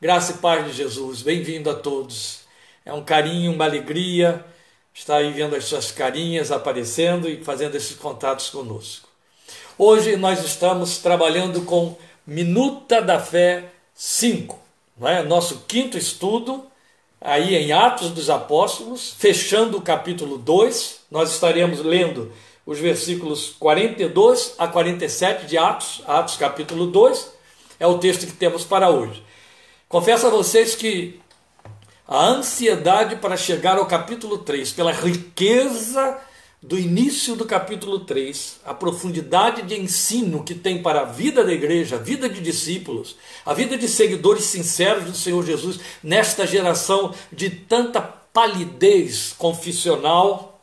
Graça e paz de Jesus, bem-vindo a todos. É um carinho, uma alegria estar aí vendo as suas carinhas aparecendo e fazendo esses contatos conosco. Hoje nós estamos trabalhando com Minuta da Fé 5, não é? nosso quinto estudo, aí em Atos dos Apóstolos, fechando o capítulo 2. Nós estaremos lendo os versículos 42 a 47 de Atos, Atos capítulo 2, é o texto que temos para hoje. Confesso a vocês que a ansiedade para chegar ao capítulo 3, pela riqueza do início do capítulo 3, a profundidade de ensino que tem para a vida da igreja, a vida de discípulos, a vida de seguidores sinceros do Senhor Jesus, nesta geração de tanta palidez confissional,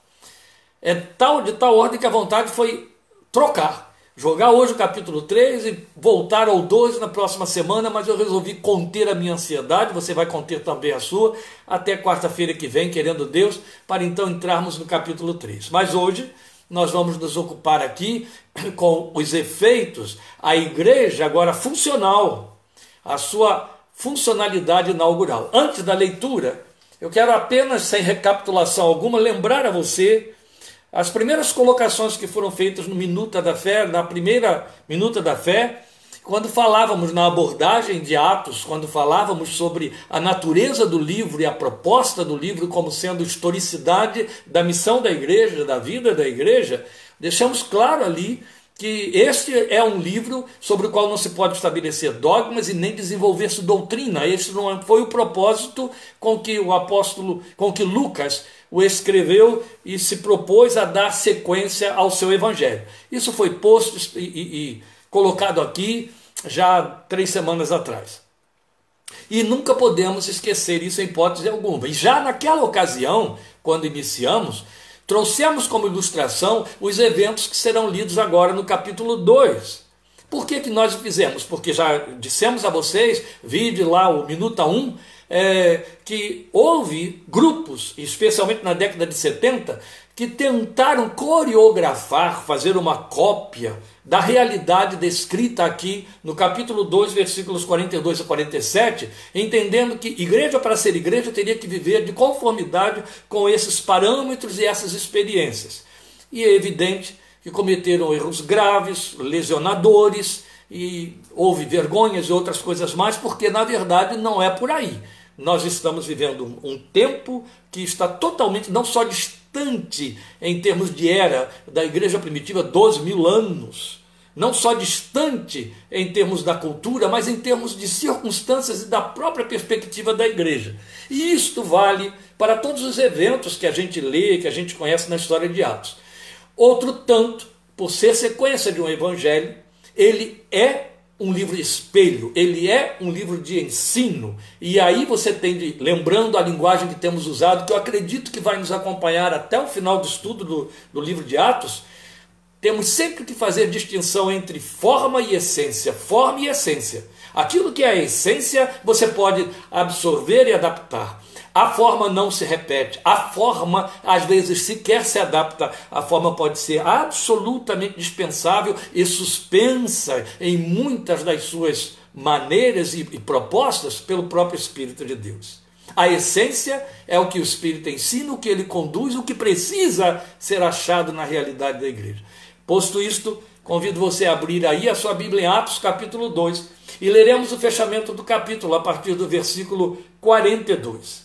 é tal de tal ordem que a vontade foi trocar jogar hoje o capítulo 3 e voltar ao 12 na próxima semana, mas eu resolvi conter a minha ansiedade, você vai conter também a sua, até quarta-feira que vem, querendo Deus, para então entrarmos no capítulo 3. Mas hoje nós vamos nos ocupar aqui com os efeitos, a igreja agora funcional, a sua funcionalidade inaugural. Antes da leitura, eu quero apenas, sem recapitulação alguma, lembrar a você as primeiras colocações que foram feitas no Minuta da Fé, na primeira Minuta da Fé, quando falávamos na abordagem de Atos, quando falávamos sobre a natureza do livro e a proposta do livro como sendo historicidade da missão da igreja, da vida da igreja, deixamos claro ali que este é um livro sobre o qual não se pode estabelecer dogmas e nem desenvolver-se doutrina. Este não foi o propósito com que o apóstolo, com que Lucas o escreveu e se propôs a dar sequência ao seu evangelho. Isso foi posto e, e, e colocado aqui já três semanas atrás. E nunca podemos esquecer isso em hipótese alguma. E já naquela ocasião, quando iniciamos, trouxemos como ilustração os eventos que serão lidos agora no capítulo 2. Por que, que nós o fizemos? Porque já dissemos a vocês, vide lá o Minuta 1, é, que houve grupos, especialmente na década de 70, que tentaram coreografar, fazer uma cópia da realidade descrita aqui no capítulo 2, versículos 42 a 47, entendendo que igreja para ser igreja teria que viver de conformidade com esses parâmetros e essas experiências. E é evidente que cometeram erros graves, lesionadores, e houve vergonhas e outras coisas mais, porque na verdade não é por aí. Nós estamos vivendo um tempo que está totalmente, não só distante em termos de era da igreja primitiva, 12 mil anos, não só distante em termos da cultura, mas em termos de circunstâncias e da própria perspectiva da igreja. E isto vale para todos os eventos que a gente lê, que a gente conhece na história de Atos. Outro tanto, por ser sequência de um evangelho, ele é um livro espelho, ele é um livro de ensino. E aí você tem de, lembrando a linguagem que temos usado, que eu acredito que vai nos acompanhar até o final do estudo do, do livro de Atos, temos sempre que fazer distinção entre forma e essência, forma e essência. Aquilo que é a essência, você pode absorver e adaptar. A forma não se repete, a forma às vezes sequer se adapta, a forma pode ser absolutamente dispensável e suspensa em muitas das suas maneiras e, e propostas pelo próprio Espírito de Deus. A essência é o que o Espírito ensina, o que ele conduz, o que precisa ser achado na realidade da igreja. Posto isto, convido você a abrir aí a sua Bíblia em Atos, capítulo 2, e leremos o fechamento do capítulo a partir do versículo 42.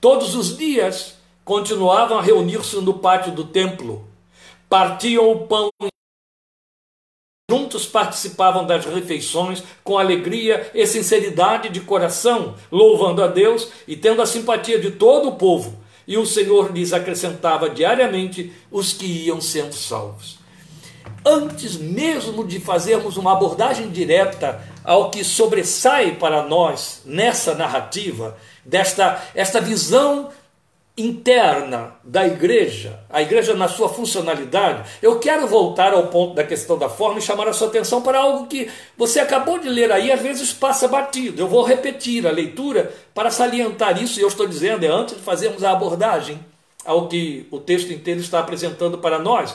Todos os dias continuavam a reunir-se no pátio do templo, partiam o pão juntos participavam das refeições com alegria e sinceridade de coração, louvando a Deus e tendo a simpatia de todo o povo. E o Senhor lhes acrescentava diariamente os que iam sendo salvos. Antes mesmo de fazermos uma abordagem direta ao que sobressai para nós nessa narrativa, desta esta visão interna da igreja, a igreja na sua funcionalidade, eu quero voltar ao ponto da questão da forma e chamar a sua atenção para algo que você acabou de ler aí, às vezes passa batido. Eu vou repetir a leitura para salientar isso, e eu estou dizendo, é antes de fazermos a abordagem ao que o texto inteiro está apresentando para nós.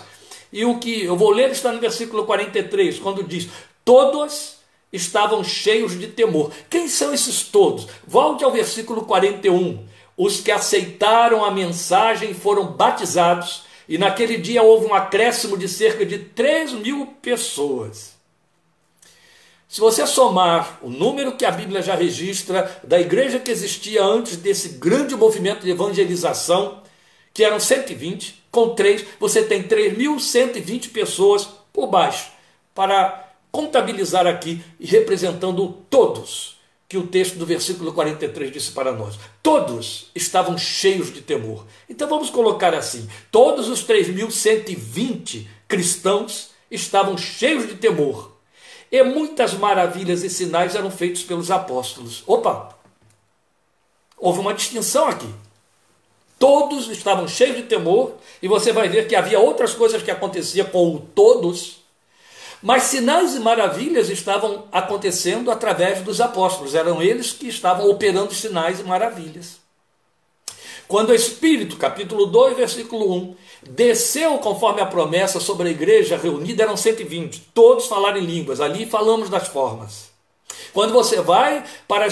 E o que eu vou ler está no versículo 43, quando diz: Todos estavam cheios de temor. Quem são esses todos? Volte ao versículo 41 os que aceitaram a mensagem foram batizados, e naquele dia houve um acréscimo de cerca de 3 mil pessoas. Se você somar o número que a Bíblia já registra da igreja que existia antes desse grande movimento de evangelização, que eram 120, com 3, você tem 3.120 pessoas por baixo, para contabilizar aqui representando todos que o texto do versículo 43 disse para nós. Todos estavam cheios de temor. Então vamos colocar assim: todos os 3.120 cristãos estavam cheios de temor. E muitas maravilhas e sinais eram feitos pelos apóstolos. Opa! Houve uma distinção aqui. Todos estavam cheios de temor, e você vai ver que havia outras coisas que aconteciam com o todos mas sinais e maravilhas estavam acontecendo através dos apóstolos, eram eles que estavam operando sinais e maravilhas. Quando o Espírito, capítulo 2, versículo 1, desceu conforme a promessa sobre a igreja reunida, eram 120, todos falaram em línguas, ali falamos das formas. Quando você vai para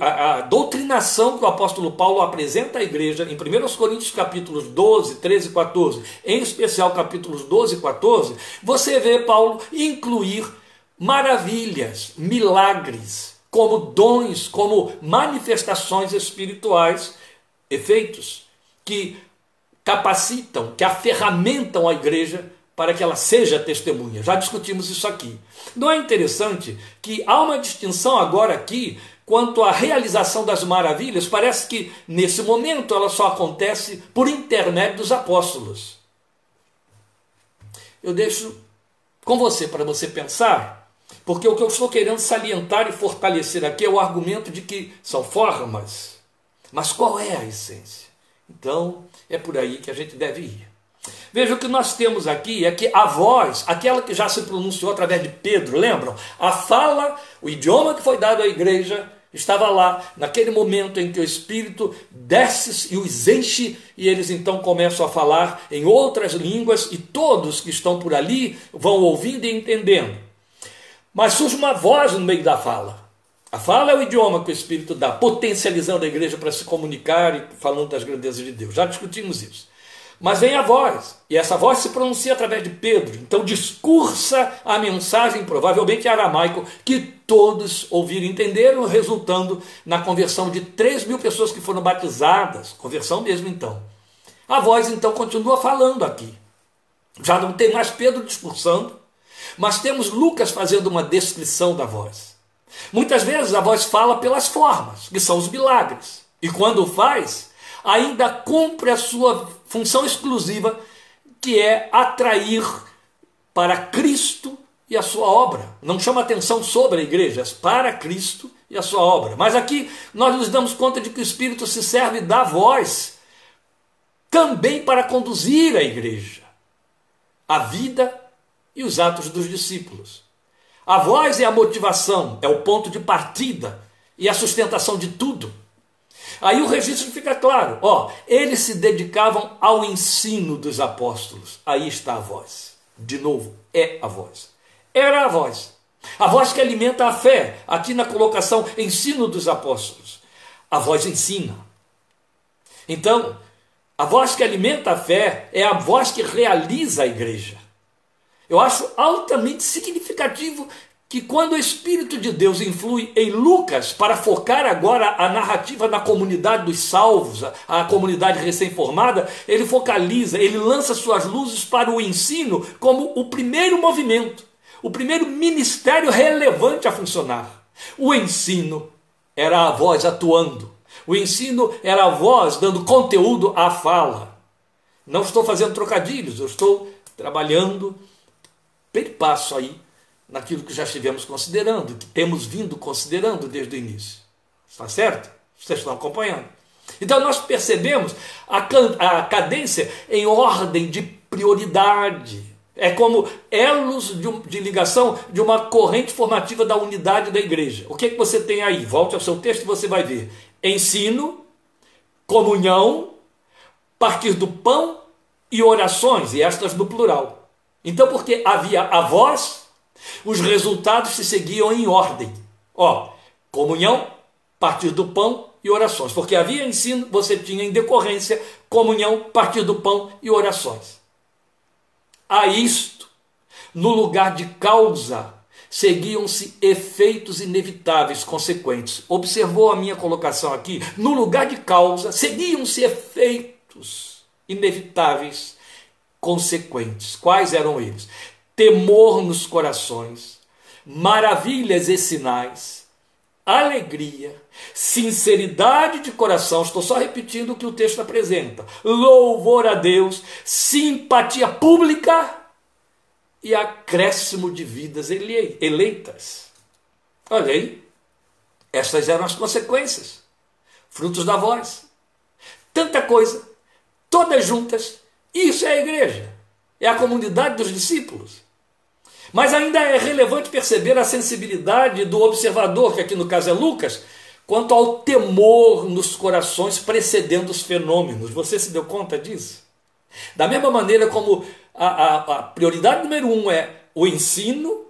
a, a, doutrinação que o apóstolo Paulo apresenta à igreja, em 1 Coríntios capítulos 12, 13 e 14, em especial capítulos 12 e 14, você vê Paulo incluir maravilhas, milagres, como dons, como manifestações espirituais, efeitos que capacitam, que aferramentam a igreja para que ela seja testemunha. Já discutimos isso aqui. Não é interessante que há uma distinção agora aqui quanto à realização das maravilhas? Parece que nesse momento ela só acontece por intermédio dos apóstolos. Eu deixo com você para você pensar, porque o que eu estou querendo salientar e fortalecer aqui é o argumento de que são formas, mas qual é a essência? Então, é por aí que a gente deve ir. Veja o que nós temos aqui é que a voz, aquela que já se pronunciou através de Pedro, lembram? A fala, o idioma que foi dado à igreja estava lá, naquele momento em que o Espírito desce e os enche, e eles então começam a falar em outras línguas, e todos que estão por ali vão ouvindo e entendendo. Mas surge uma voz no meio da fala. A fala é o idioma que o Espírito dá, potencializando a igreja para se comunicar e falando das grandezas de Deus. Já discutimos isso. Mas vem a voz, e essa voz se pronuncia através de Pedro. Então discursa a mensagem, provavelmente aramaico, que todos ouviram e entenderam, resultando na conversão de 3 mil pessoas que foram batizadas. Conversão mesmo então. A voz então continua falando aqui. Já não tem mais Pedro discursando, mas temos Lucas fazendo uma descrição da voz. Muitas vezes a voz fala pelas formas, que são os milagres. E quando faz, ainda cumpre a sua função exclusiva, que é atrair para Cristo e a sua obra. Não chama atenção sobre a igreja, é para Cristo e a sua obra. Mas aqui nós nos damos conta de que o Espírito se serve da voz também para conduzir a igreja, a vida e os atos dos discípulos. A voz é a motivação, é o ponto de partida e a sustentação de tudo. Aí o registro fica claro, ó, eles se dedicavam ao ensino dos apóstolos. Aí está a voz. De novo, é a voz. Era a voz. A voz que alimenta a fé, aqui na colocação ensino dos apóstolos. A voz ensina. Então, a voz que alimenta a fé é a voz que realiza a igreja. Eu acho altamente significativo que quando o Espírito de Deus influi em Lucas para focar agora a narrativa na comunidade dos salvos, a, comunidade recém-formada, ele focaliza, ele lança suas luzes para o ensino como o primeiro movimento, o primeiro ministério relevante a funcionar. O ensino era a voz atuando, o ensino era a voz dando conteúdo à fala. Não estou fazendo trocadilhos, eu estou trabalhando passo aí naquilo que já estivemos considerando, que temos vindo considerando desde o início. Está certo? Vocês estão acompanhando. Então nós percebemos a, a cadência em ordem de prioridade. É como elos de, de, ligação de uma corrente formativa da unidade da igreja. O que, é que você tem aí? Volte ao seu texto e você vai ver. Ensino, comunhão, partir do pão e orações, e estas no plural. Então, porque havia a voz, os resultados se seguiam em ordem. Ó, comunhão, partir do pão e orações. Porque havia ensino, você tinha em decorrência comunhão, partir do pão e orações. A isto, no lugar de causa, seguiam-se efeitos inevitáveis, consequentes. Observou a minha colocação aqui? No lugar de causa, seguiam-se efeitos inevitáveis, consequentes. Quais eram eles? Temor nos corações, maravilhas e sinais, alegria, sinceridade de coração, estou só repetindo o que o texto apresenta, louvor a Deus, simpatia pública e acréscimo de vidas eleitas. Olha aí, essas eram as consequências, frutos da voz. Tanta coisa, todas juntas, isso é a igreja, é a comunidade dos discípulos. Mas ainda é relevante perceber a sensibilidade do observador, que aqui no caso é Lucas, quanto ao temor nos corações precedendo os fenômenos. Você se deu conta disso? Da mesma maneira como a, a, a prioridade número um é o ensino,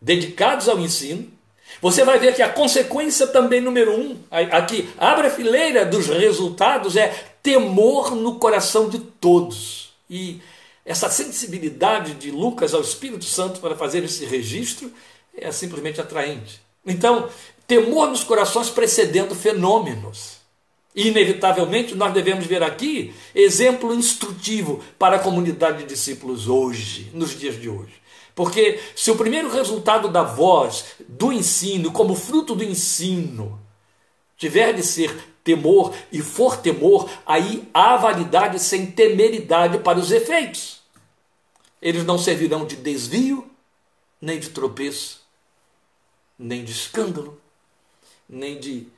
dedicados ao ensino, você vai ver que a consequência também número um, aqui, abre a fileira dos resultados, é temor no coração de todos. E essa sensibilidade de Lucas ao Espírito Santo para fazer esse registro é simplesmente atraente. Então, temor nos corações precedendo fenômenos. E, inevitavelmente, nós devemos ver aqui exemplo instrutivo para a comunidade de discípulos hoje, nos dias de hoje. Porque se o primeiro resultado da voz, do ensino, como fruto do ensino, tiver de ser temor e for temor, aí há validade sem temeridade para os efeitos. Eles não servirão de desvio, nem de tropeço, nem de escândalo, nem de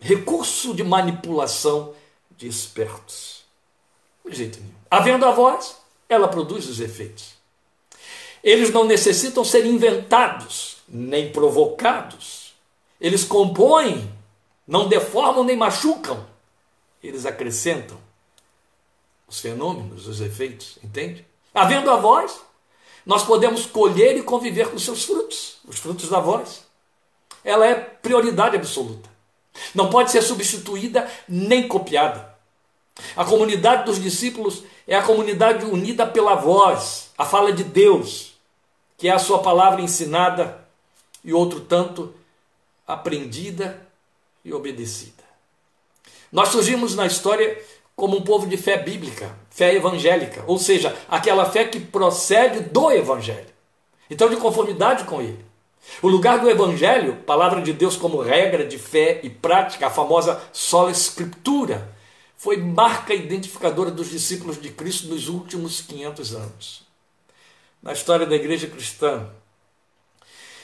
recurso de manipulação de espertos. De jeito nenhum. Havendo a voz, ela produz os efeitos. Eles não necessitam ser inventados, nem provocados. Eles compõem, não deformam nem machucam. Eles acrescentam os fenômenos, os efeitos, entende? Havendo a voz, nós podemos colher e conviver com seus frutos, os frutos da voz. Ela é prioridade absoluta. Não pode ser substituída nem copiada. A comunidade dos discípulos é a comunidade unida pela voz, a fala de Deus, que é a sua palavra ensinada e outro tanto aprendida e obedecida. Nós surgimos na história como um povo de fé bíblica, fé evangélica, ou seja, aquela fé que procede do evangelho. Então, de conformidade com ele. O lugar do evangelho, palavra de Deus como regra de fé e prática, a famosa sola escritura, foi marca identificadora dos discípulos de Cristo nos últimos 500 anos. Na história da igreja cristã,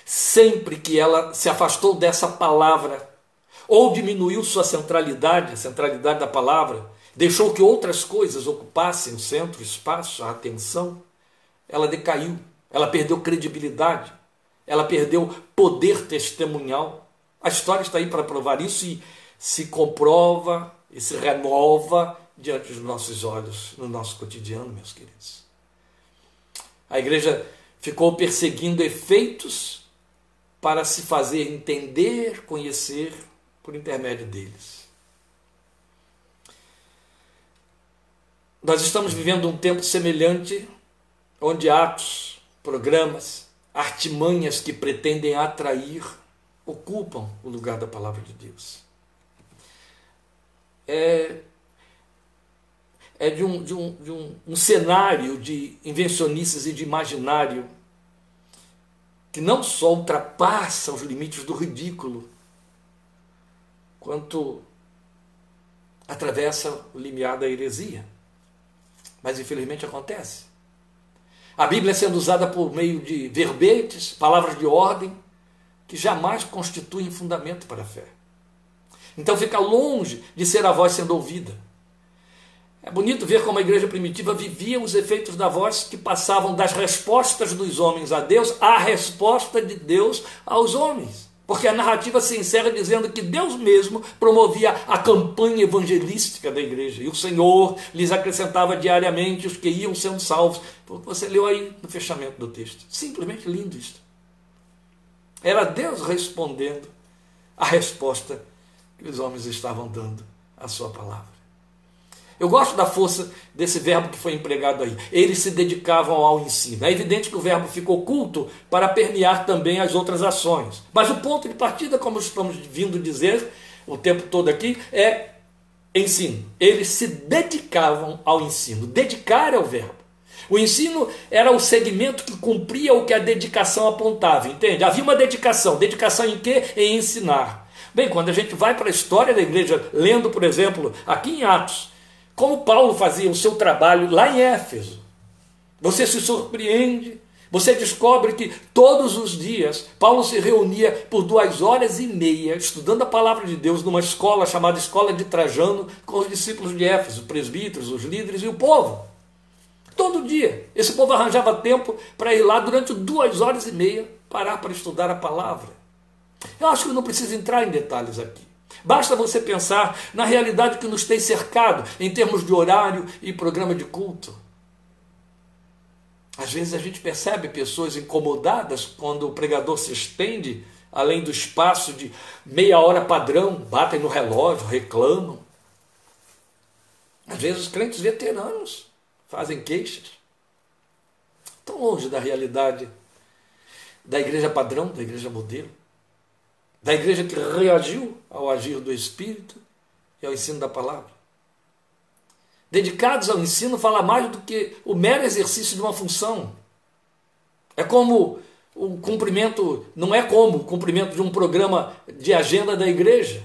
sempre que ela se afastou dessa palavra ou diminuiu sua centralidade, a centralidade da palavra, deixou que outras coisas ocupassem o centro, o espaço, a atenção, ela decaiu, ela perdeu credibilidade, ela perdeu poder testemunhal. A história está aí para provar isso e se comprova e se renova diante dos nossos olhos, no nosso cotidiano, meus queridos. A igreja ficou perseguindo efeitos para se fazer entender, conhecer por intermédio deles. Nós estamos vivendo um tempo semelhante, onde atos, programas, artimanhas que pretendem atrair ocupam o lugar da palavra de Deus. É, é de, um, de, um, de um, um cenário de invencionices e de imaginário que não só ultrapassa os limites do ridículo, quanto atravessa o limiar da heresia. Mas infelizmente acontece. A Bíblia sendo usada por meio de verbetes, palavras de ordem, que jamais constituem fundamento para a fé. Então fica longe de ser a voz sendo ouvida. É bonito ver como a igreja primitiva vivia os efeitos da voz que passavam das respostas dos homens a Deus à resposta de Deus aos homens. Porque a narrativa se encerra dizendo que Deus mesmo promovia a campanha evangelística da igreja e o Senhor lhes acrescentava diariamente os que iam sendo salvos. Você leu aí no fechamento do texto. Simplesmente lindo isso. Era Deus respondendo a resposta que os homens estavam dando à sua palavra. Eu gosto da força desse verbo que foi empregado aí. Eles se dedicavam ao ensino. É evidente que o verbo ficou oculto para permear também as outras ações. Mas o ponto de partida, como estamos vindo dizer o tempo todo aqui, é ensino. Eles se dedicavam ao ensino. Dedicar é o verbo. O ensino era o segmento que cumpria o que a dedicação apontava, entende? Havia uma dedicação. Dedicação em quê? Em ensinar. Bem, quando a gente vai para a história da igreja, lendo, por exemplo, aqui em Atos, como Paulo fazia o seu trabalho lá em Éfeso. Você se surpreende, você descobre que todos os dias Paulo se reunia por duas horas e meia estudando a palavra de Deus numa escola chamada Escola de Trajano com os discípulos de Éfeso, os presbíteros, os líderes e o povo. Todo dia. Esse povo arranjava tempo para ir lá durante duas horas e meia parar para estudar a palavra. Eu acho que não preciso entrar em detalhes aqui. Basta você pensar na realidade que nos tem cercado em termos de horário e programa de culto. Às vezes a gente percebe pessoas incomodadas quando o pregador se estende além do espaço de meia hora padrão, batem no relógio, reclamam. Às vezes os crentes veteranos fazem queixas. Tão longe da realidade da igreja padrão, da igreja modelo da igreja que reagiu ao agir do Espírito e ao ensino da palavra. Dedicados ao ensino fala mais do que o mero exercício de uma função. É como o cumprimento, não é como o cumprimento de um programa de agenda da igreja,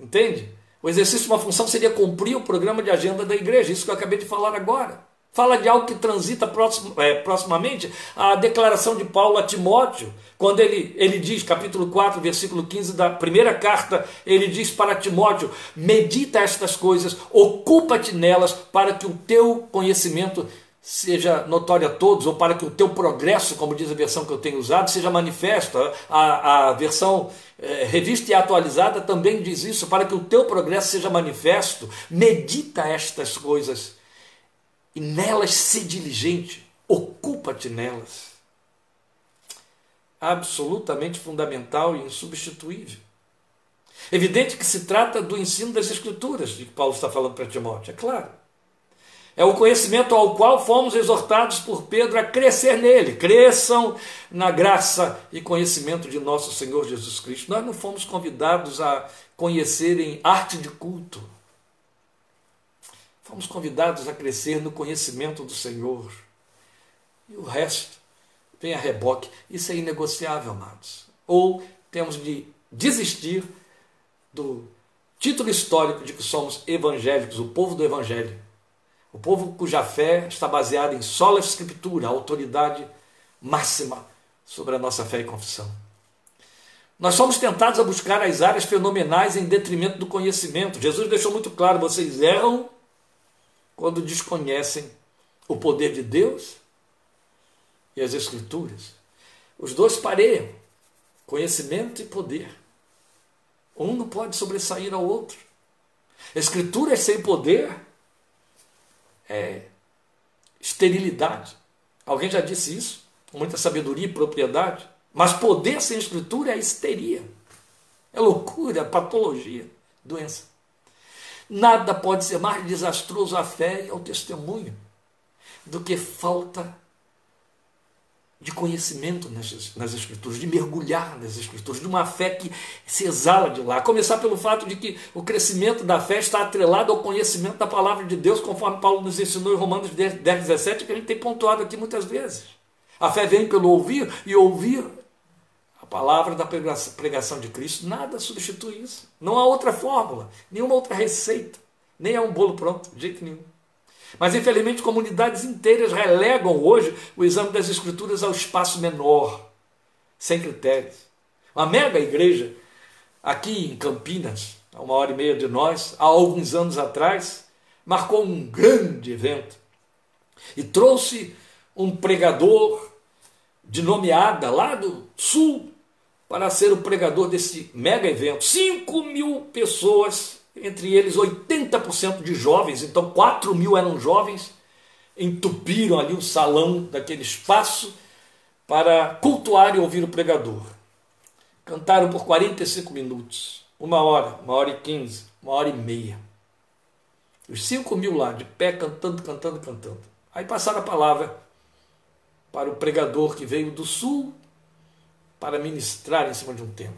entende? O exercício de uma função seria cumprir o programa de agenda da igreja, isso que eu acabei de falar agora. Fala de algo que transita próximo, é, proximamente à declaração de Paulo a Timóteo, quando ele, ele diz, capítulo 4, versículo 15 da primeira carta, ele diz para Timóteo: medita estas coisas, ocupa-te nelas, para que o teu conhecimento seja notório a todos, ou para que o teu progresso, como diz a versão que eu tenho usado, seja manifesto. A, a versão é, revista e atualizada também diz isso, para que o teu progresso seja manifesto. Medita estas coisas e nelas se diligente, ocupa-te nelas. Absolutamente fundamental e insubstituível. Evidente que se trata do ensino das Escrituras, de que Paulo está falando para Timóteo, é claro. É o conhecimento ao qual fomos exortados por Pedro a crescer nele. Cresçam na graça e conhecimento de nosso Senhor Jesus Cristo. Nós não fomos convidados a conhecerem arte de culto Fomos convidados a crescer no conhecimento do Senhor. E o resto vem a reboque. Isso é inegociável, amados. Ou temos de desistir do título histórico de que somos evangélicos, o povo do Evangelho. O povo cuja fé está baseada em sola escritura, a autoridade máxima sobre a nossa fé e confissão. Nós somos tentados a buscar as áreas fenomenais em detrimento do conhecimento. Jesus deixou muito claro: vocês erram quando desconhecem o poder de Deus e as Escrituras. Os dois pareiam, conhecimento e poder. Um não pode sobressair ao outro. Escrituras sem poder é esterilidade. Alguém já disse isso, muita sabedoria e propriedade. Mas poder sem escritura é histeria, é loucura, é patologia, doença. Nada pode ser mais desastroso à fé e ao testemunho do que falta de conhecimento nas, nas Escrituras, de mergulhar nas Escrituras, de uma fé que se exala de lá. Começar pelo fato de que o crescimento da fé está atrelado ao conhecimento da palavra de Deus, conforme Paulo nos ensinou em Romanos 10, 10 17, que a gente tem pontuado aqui muitas vezes. A fé vem pelo ouvir e ouvir palavra da pregação de Cristo, nada substitui isso. Não há outra fórmula, nenhuma outra receita, nem há um bolo pronto, de jeito nenhum. Mas infelizmente comunidades inteiras relegam hoje o exame das escrituras ao espaço menor, sem critérios. Uma mega igreja aqui em Campinas, a uma hora e meia de nós, há alguns anos atrás, marcou um grande evento e trouxe um pregador de nomeada lá do sul para ser o pregador desse mega evento. 5 mil pessoas, entre eles 80% de jovens, então 4 mil eram jovens, entupiram ali o salão daquele espaço para cultuar e ouvir o pregador. Cantaram por 45 minutos, uma hora, uma hora e quinze, uma hora e meia. Os 5 mil lá, de pé, cantando, cantando, cantando. Aí passaram a palavra para o pregador que veio do sul para ministrar em cima de um tema.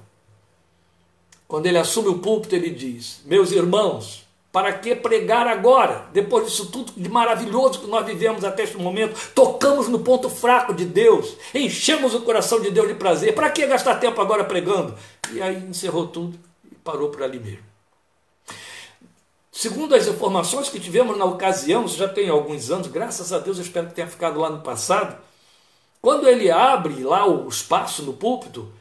Quando ele assume o púlpito, ele diz: Meus irmãos, para que pregar agora? Depois disso tudo de maravilhoso que nós vivemos até este momento, tocamos no ponto fraco de Deus, enchemos o coração de Deus de prazer. Para que gastar tempo agora pregando? E aí encerrou tudo e parou por ali mesmo. Segundo as informações que tivemos na ocasião, já tem alguns anos, graças a Deus, eu espero que tenha ficado lá no passado. Quando ele abre lá o espaço no púlpito,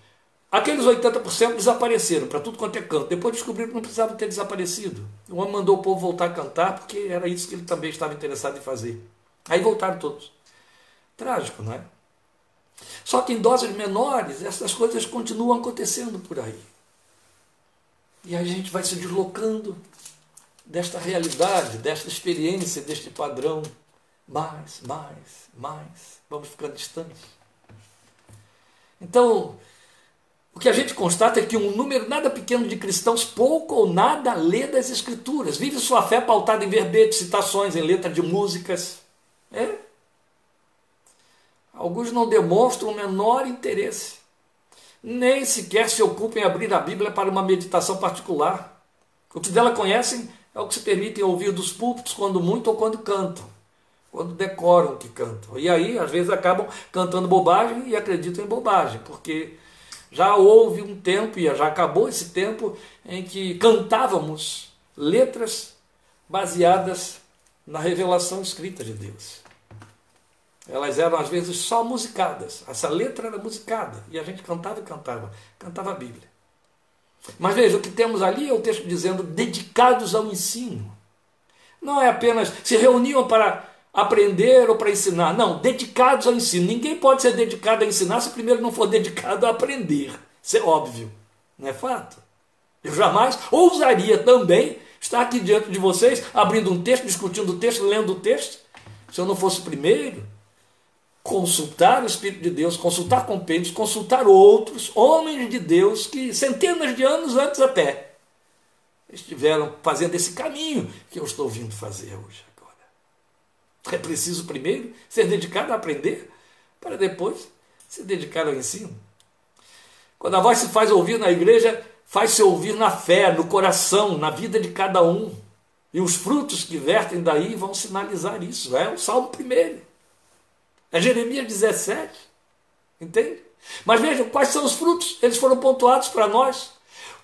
aqueles 80% desapareceram para tudo quanto é canto. Depois descobriram que não precisavam ter desaparecido. O homem mandou o povo voltar a cantar porque era isso que ele também estava interessado em fazer. Aí voltaram todos. Trágico, não é? Só que em doses menores, essas coisas continuam acontecendo por aí. E a gente vai se deslocando desta realidade, desta experiência, deste padrão. Mais, mais, mais. Vamos ficando distantes. Então, o que a gente constata é que um número nada pequeno de cristãos pouco ou nada lê das Escrituras, vive sua fé pautada em verbetes, citações, em letra de músicas. É? Alguns não demonstram o menor interesse, nem sequer se ocupam em abrir a Bíblia para uma meditação particular. O que dela conhecem é o que se permitem ouvir dos púlpitos, quando muito ou quando cantam, quando decoram que cantam. E aí, às vezes, acabam cantando bobagem e acreditam em bobagem, porque já houve um tempo, e já acabou esse tempo, em que cantávamos letras baseadas na revelação escrita de Deus. Elas eram às vezes só musicadas. Essa letra era musicada. E a gente cantava e cantava. Cantava a Bíblia. Mas veja, o que temos ali é o texto dizendo dedicados ao ensino. Não é apenas se reuniam para aprender ou para ensinar. Não, dedicados ao ensino. Ninguém pode ser dedicado a ensinar se primeiro não for dedicado a aprender. Isso é óbvio, não é fato? Eu jamais ousaria também estar aqui diante de vocês, abrindo um texto, discutindo o texto, lendo o texto, se eu não fosse primeiro consultar o Espírito de Deus, consultar compêndios, consultar outros homens de Deus que centenas de anos antes até estiveram fazendo esse caminho que eu estou vindo fazer hoje. É preciso primeiro ser dedicado a aprender para depois se dedicar ao ensino. Quando a voz se faz ouvir na igreja, faz-se ouvir na fé, no coração, na vida de cada um. E os frutos que vertem daí vão sinalizar isso. É o Salmo primeiro. É Jeremias 17. Entende? Mas vejam, quais são os frutos? Eles foram pontuados para nós.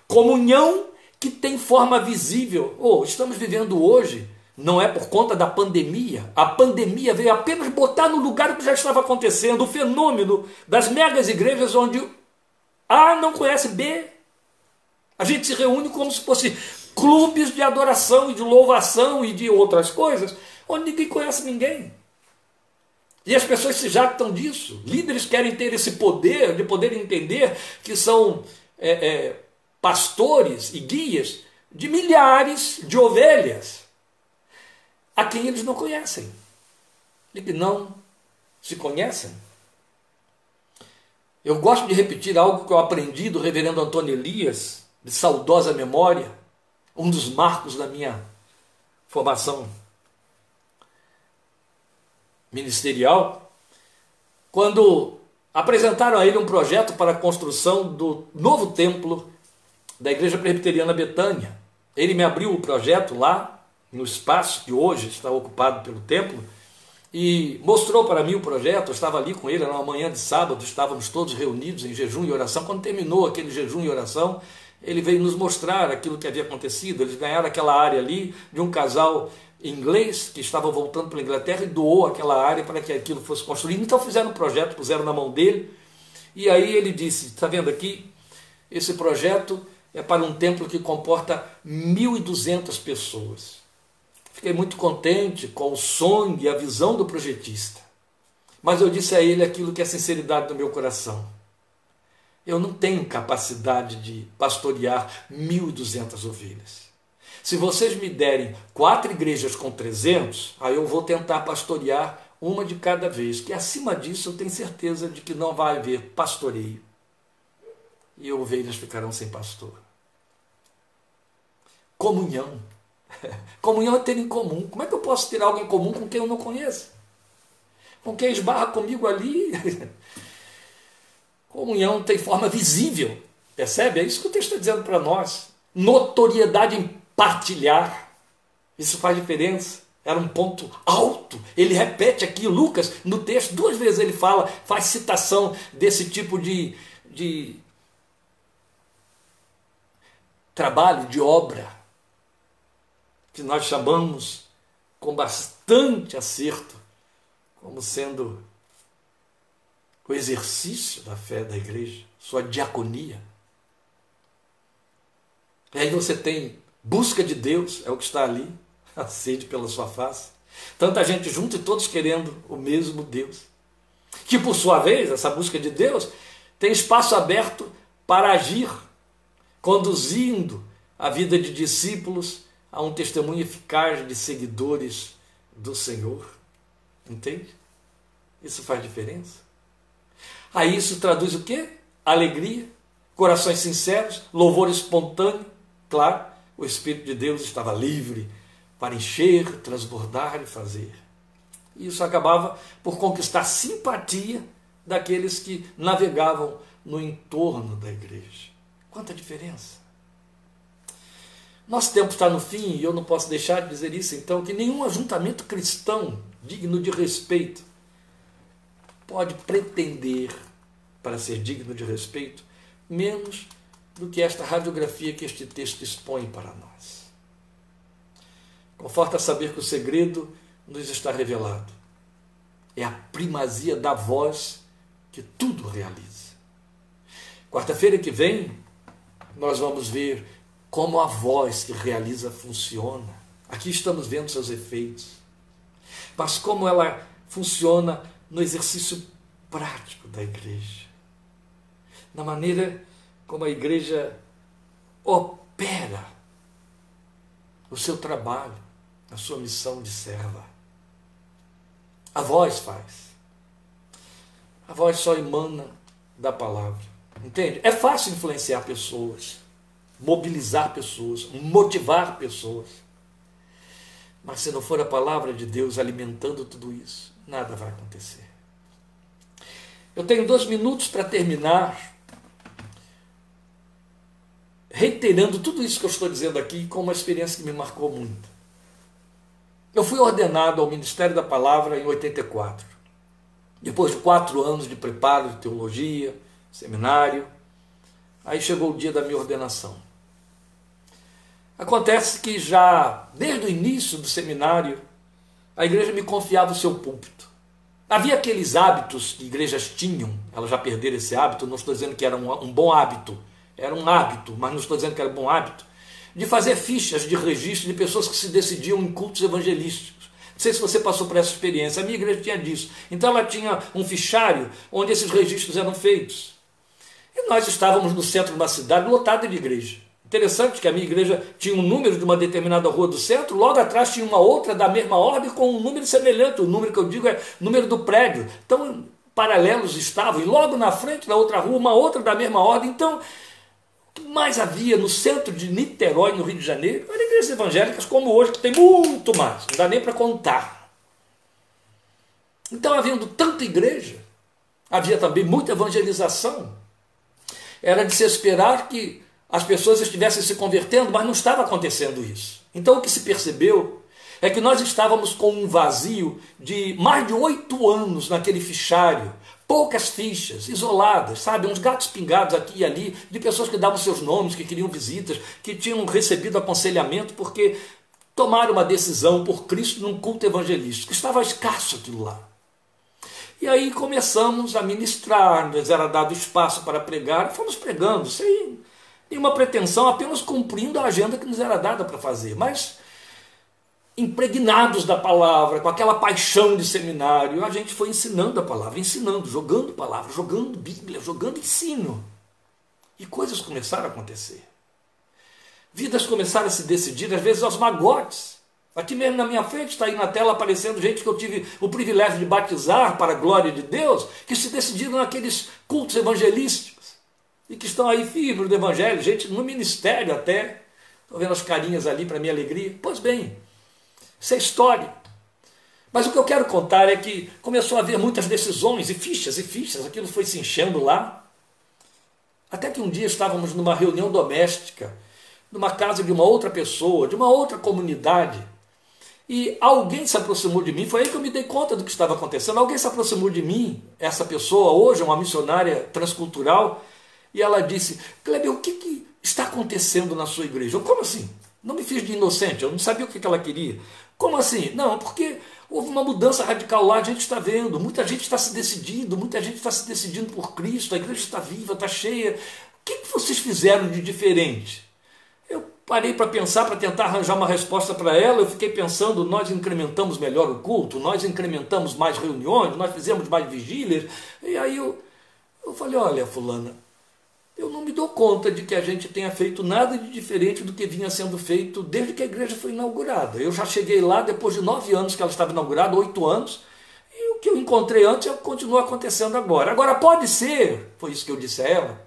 Comunhão que tem forma visível. Oh, estamos vivendo hoje, não é por conta da pandemia. A pandemia veio apenas botar no lugar o que já estava acontecendo, o fenômeno das megas igrejas onde A não conhece B. A gente se reúne como se fosse clubes de adoração e de louvação e de outras coisas, onde ninguém conhece ninguém. E as pessoas se jactam disso. Líderes querem ter esse poder de poder entender que são é, é, pastores e guias de milhares de ovelhas a quem eles não conhecem e que não se conhecem. Eu gosto de repetir algo que eu aprendi do reverendo Antônio Elias, de saudosa memória, um dos marcos da minha formação ministerial, quando apresentaram a ele um projeto para a construção do novo templo da Igreja Presbiteriana Betânia. Ele me abriu o projeto lá, no espaço que hoje está ocupado pelo templo, e mostrou para mim o projeto. Eu estava ali com ele na manhã de sábado, estávamos todos reunidos em jejum e oração. Quando terminou aquele jejum e oração, ele veio nos mostrar aquilo que havia acontecido. Eles ganharam aquela área ali de um casal inglês que estava voltando para a Inglaterra e doou aquela área para que aquilo fosse construído. Então fizeram um projeto, puseram na mão dele. E aí ele disse: Está vendo aqui? Esse projeto é para um templo que comporta 1.200 pessoas. Fiquei muito contente com o sonho e a visão do projetista. Mas eu disse a ele aquilo que é a sinceridade do meu coração. Eu não tenho capacidade de pastorear 1.200 ovelhas. Se vocês me derem quatro igrejas com 300, aí eu vou tentar pastorear uma de cada vez, que acima disso eu tenho certeza de que não vai haver pastoreio. E ovelhas ficarão sem pastor. Comunhão. Comunhão é ter em comum. Como é que eu posso ter algo em comum com quem eu não conheço? Com quem esbarra comigo ali? Comunhão tem forma visível. Percebe? É isso que o texto está dizendo para nós. Notoriedade em partilhar. Isso faz diferença. Era um ponto alto. Ele repete aqui, Lucas, no texto, duas vezes ele fala, faz citação desse tipo de, de trabalho, de obra, que nós chamamos com bastante acerto como sendo o exercício da fé da igreja, sua diaconia. E aí você tem busca de Deus, é o que está ali, a sede pela sua face. Tanta gente junto e todos querendo o mesmo Deus. Que por sua vez, essa busca de Deus tem espaço aberto para agir, conduzindo a vida de discípulos a um testemunho eficaz de seguidores do Senhor. Entende? Isso faz diferença. Aí isso traduz o quê? Alegria, corações sinceros, louvor espontâneo. Claro, o Espírito de Deus estava livre para encher, transbordar e fazer. Isso acabava por conquistar simpatia daqueles que navegavam no entorno da igreja. Quanta diferença! Nosso tempo está no fim e eu não posso deixar de dizer isso, então, que nenhum ajuntamento cristão digno de respeito pode pretender, para ser digno de respeito, menos do que esta radiografia que este texto expõe para nós. Conforta saber que o segredo nos está revelado. É a primazia da voz que tudo realiza. Quarta-feira que vem, nós vamos ver como a voz que realiza funciona. Aqui estamos vendo seus efeitos. Mas como ela funciona no exercício prático da igreja, na maneira como a igreja opera o seu trabalho, a sua missão de serva. A voz faz. A voz só emana da palavra. Entende? É fácil influenciar pessoas, mobilizar pessoas, motivar pessoas. Mas se não for a palavra de Deus alimentando tudo isso, nada vai acontecer. Eu tenho dois minutos para terminar, reiterando tudo isso que eu estou dizendo aqui com uma experiência que me marcou muito. Eu fui ordenado ao Ministério da Palavra em 84. Depois de quatro anos de preparo de teologia, seminário, aí chegou o dia da minha ordenação. Acontece que já desde o início do seminário, a igreja me confiava o seu púlpito. Havia aqueles hábitos que igrejas tinham, elas já perderam esse hábito, não estou dizendo que era um, bom hábito, era um hábito, mas não estou dizendo que era um bom hábito, de fazer fichas de registro de pessoas que se decidiam em cultos evangelísticos. Não sei se você passou por essa experiência, a minha igreja tinha disso. Então ela tinha um fichário onde esses registros eram feitos. E nós estávamos no centro de uma cidade lotada de igreja. Interessante que a minha igreja tinha um número de uma determinada rua do centro, logo atrás tinha uma outra da mesma ordem com um número semelhante. O número que eu digo é número do prédio. Então, paralelos estavam, e logo na frente da outra rua, uma outra da mesma ordem. Então, o que mais havia no centro de Niterói, no Rio de Janeiro, eram igrejas evangélicas como hoje, que tem muito mais, não dá nem para contar. Então, havendo tanta igreja, havia também muita evangelização. Era de se esperar que as pessoas estivessem se convertendo, mas não estava acontecendo isso. Então o que se percebeu é que nós estávamos com um vazio de mais de oito anos naquele fichário, poucas fichas, isoladas, sabe? Uns gatos pingados aqui e ali, de pessoas que davam seus nomes, que queriam visitas, que tinham recebido aconselhamento porque tomaram uma decisão por Cristo num culto evangelístico. Estava escasso aquilo lá. E aí começamos a ministrar, nos era dado espaço para pregar, fomos pregando, sem nenhuma pretensão, apenas cumprindo a agenda que nos era dada para fazer. Mas impregnados da palavra, com aquela paixão de seminário, a gente foi ensinando a palavra, ensinando, jogando palavra, jogando Bíblia, jogando ensino. E coisas começaram a acontecer. Vidas começaram a se decidir, às vezes aos magotes. Aqui mesmo na minha frente está aí na tela aparecendo gente que eu tive o privilégio de batizar para a glória de Deus, que se decidiram naqueles cultos evangelísticos e que estão aí firmes no evangelho, gente no ministério até. Estou vendo as carinhas ali para minha alegria. Pois bem, isso é história. Mas o que eu quero contar é que começou a haver muitas decisões e fichas e fichas, aquilo foi se enchendo lá. Até que um dia estávamos numa reunião doméstica, numa casa de uma outra pessoa, de uma outra comunidade, e alguém se aproximou de mim, foi aí que eu me dei conta do que estava acontecendo. Alguém se aproximou de mim, essa pessoa, hoje, uma missionária transcultural, e ela disse: Kleber, o que, que está acontecendo na sua igreja? Eu, Como assim? Não me fiz de inocente, eu não sabia o que, que ela queria. Como assim? Não, porque houve uma mudança radical lá, a gente está vendo, muita gente está se decidindo, muita gente está se decidindo por Cristo, a igreja está viva, está cheia. O que, que vocês fizeram de diferente? Eu parei para pensar, para tentar arranjar uma resposta para ela, eu fiquei pensando, nós incrementamos melhor o culto, nós incrementamos mais reuniões, nós fizemos mais vigílias, e aí eu, eu falei, olha fulana, eu não me dou conta de que a gente tenha feito nada de diferente do que vinha sendo feito desde que a igreja foi inaugurada. Eu já cheguei lá depois de nove anos que ela estava inaugurada, oito anos, e o que eu encontrei antes continua acontecendo agora. Agora, pode ser, foi isso que eu disse a ela,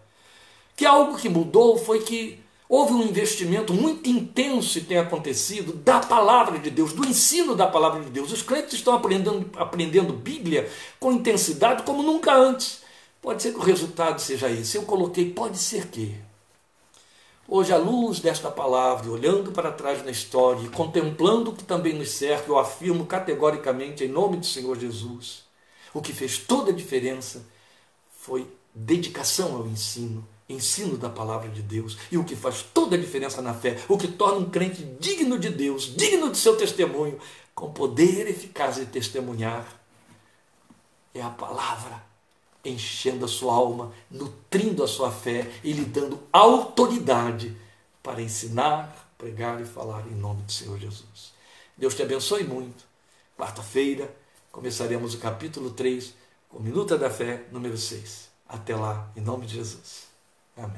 que algo que mudou foi que houve um investimento muito intenso e tem acontecido da palavra de Deus, do ensino da palavra de Deus. Os crentes estão aprendendo, aprendendo Bíblia com intensidade como nunca antes. Pode ser que o resultado seja esse. Eu coloquei, pode ser que. Hoje, à luz desta palavra, olhando para trás na história e contemplando o que também nos cerca, eu afirmo categoricamente, em nome do Senhor Jesus, o que fez toda a diferença foi dedicação ao ensino, ensino da palavra de Deus. E o que faz toda a diferença na fé, o que torna um crente digno de Deus, digno de seu testemunho, com poder eficaz de testemunhar, é a palavra enchendo a sua alma, nutrindo a sua fé e lhe dando autoridade para ensinar, pregar e falar em nome do Senhor Jesus. Deus te abençoe muito. Quarta-feira começaremos o capítulo 3 com Minuta da Fé, número 6. Até lá, em nome de Jesus. Amém.